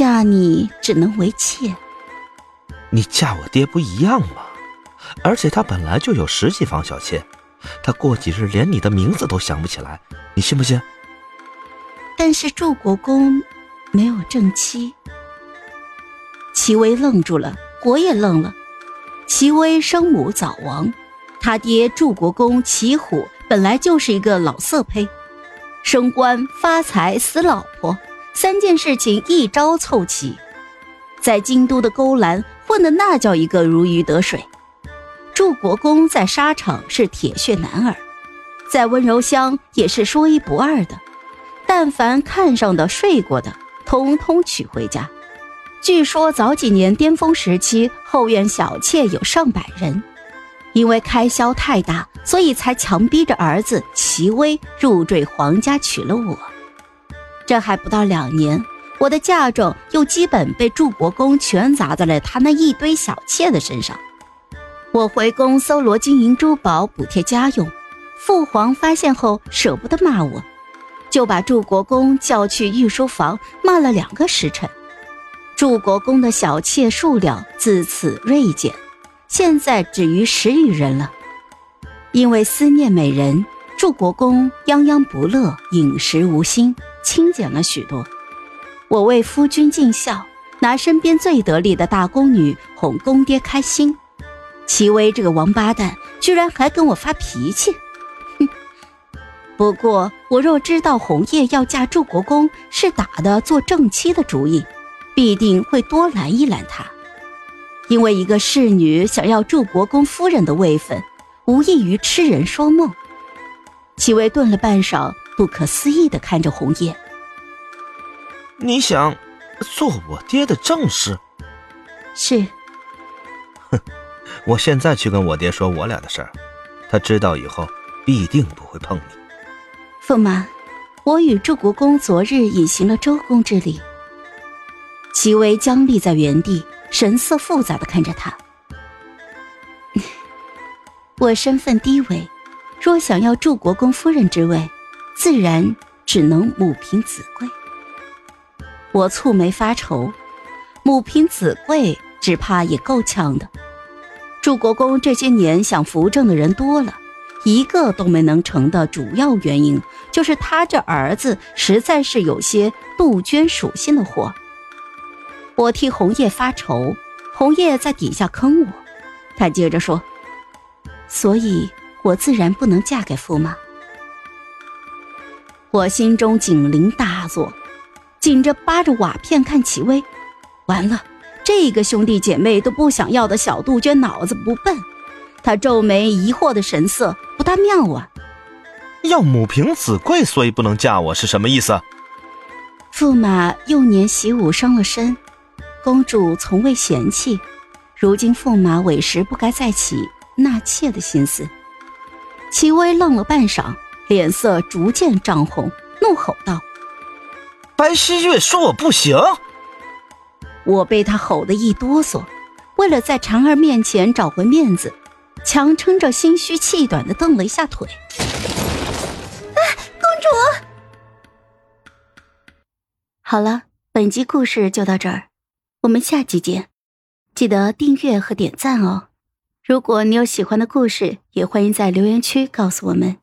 嫁你只能为妾。你嫁我爹不一样吗？而且他本来就有十几房小妾，他过几日连你的名字都想不起来，你信不信？但是祝国公没有正妻。齐威愣住了，我也愣了。齐威生母早亡，他爹祝国公齐虎本来就是一个老色胚，升官发财死老婆，三件事情一招凑齐，在京都的勾栏混的那叫一个如鱼得水。祝国公在沙场是铁血男儿，在温柔乡也是说一不二的。但凡看上的、睡过的，通通娶回家。据说早几年巅峰时期，后院小妾有上百人。因为开销太大，所以才强逼着儿子齐威入赘皇家，娶了我。这还不到两年，我的嫁妆又基本被祝国公全砸在了他那一堆小妾的身上。我回宫搜罗金银珠宝补贴家用，父皇发现后舍不得骂我，就把祝国公叫去御书房骂了两个时辰。祝国公的小妾数量自此锐减，现在只余十余人了。因为思念美人，祝国公泱泱不乐，饮食无心，清简了许多。我为夫君尽孝，拿身边最得力的大宫女哄公爹开心。齐威这个王八蛋，居然还跟我发脾气，哼！不过我若知道红叶要嫁祝国公是打的做正妻的主意，必定会多拦一拦他。因为一个侍女想要祝国公夫人的位分，无异于痴人说梦。齐威顿了半晌，不可思议的看着红叶：“你想做我爹的正室？”“是。”“哼。”我现在去跟我爹说我俩的事儿，他知道以后必定不会碰你。驸马，我与祝国公昨日已行了周公之礼。齐威僵立在原地，神色复杂的看着他。我身份低微，若想要祝国公夫人之位，自然只能母凭子贵。我蹙眉发愁，母凭子贵，只怕也够呛的。祝国公这些年想扶正的人多了，一个都没能成的主要原因，就是他这儿子实在是有些杜鹃属性的货。我替红叶发愁，红叶在底下坑我。他接着说：“所以我自然不能嫁给驸马。”我心中警铃大作，紧着扒着瓦片看齐威，完了。这个兄弟姐妹都不想要的小杜鹃脑子不笨，他皱眉疑惑的神色不大妙啊！要母凭子贵，所以不能嫁我是什么意思？驸马幼年习武伤了身，公主从未嫌弃，如今驸马委实不该再起纳妾的心思。齐薇愣了半晌，脸色逐渐涨红，怒吼道：“白希月说我不行！”我被他吼得一哆嗦，为了在婵儿面前找回面子，强撑着心虚气短的蹬了一下腿。啊，公主！好了，本集故事就到这儿，我们下集见，记得订阅和点赞哦。如果你有喜欢的故事，也欢迎在留言区告诉我们。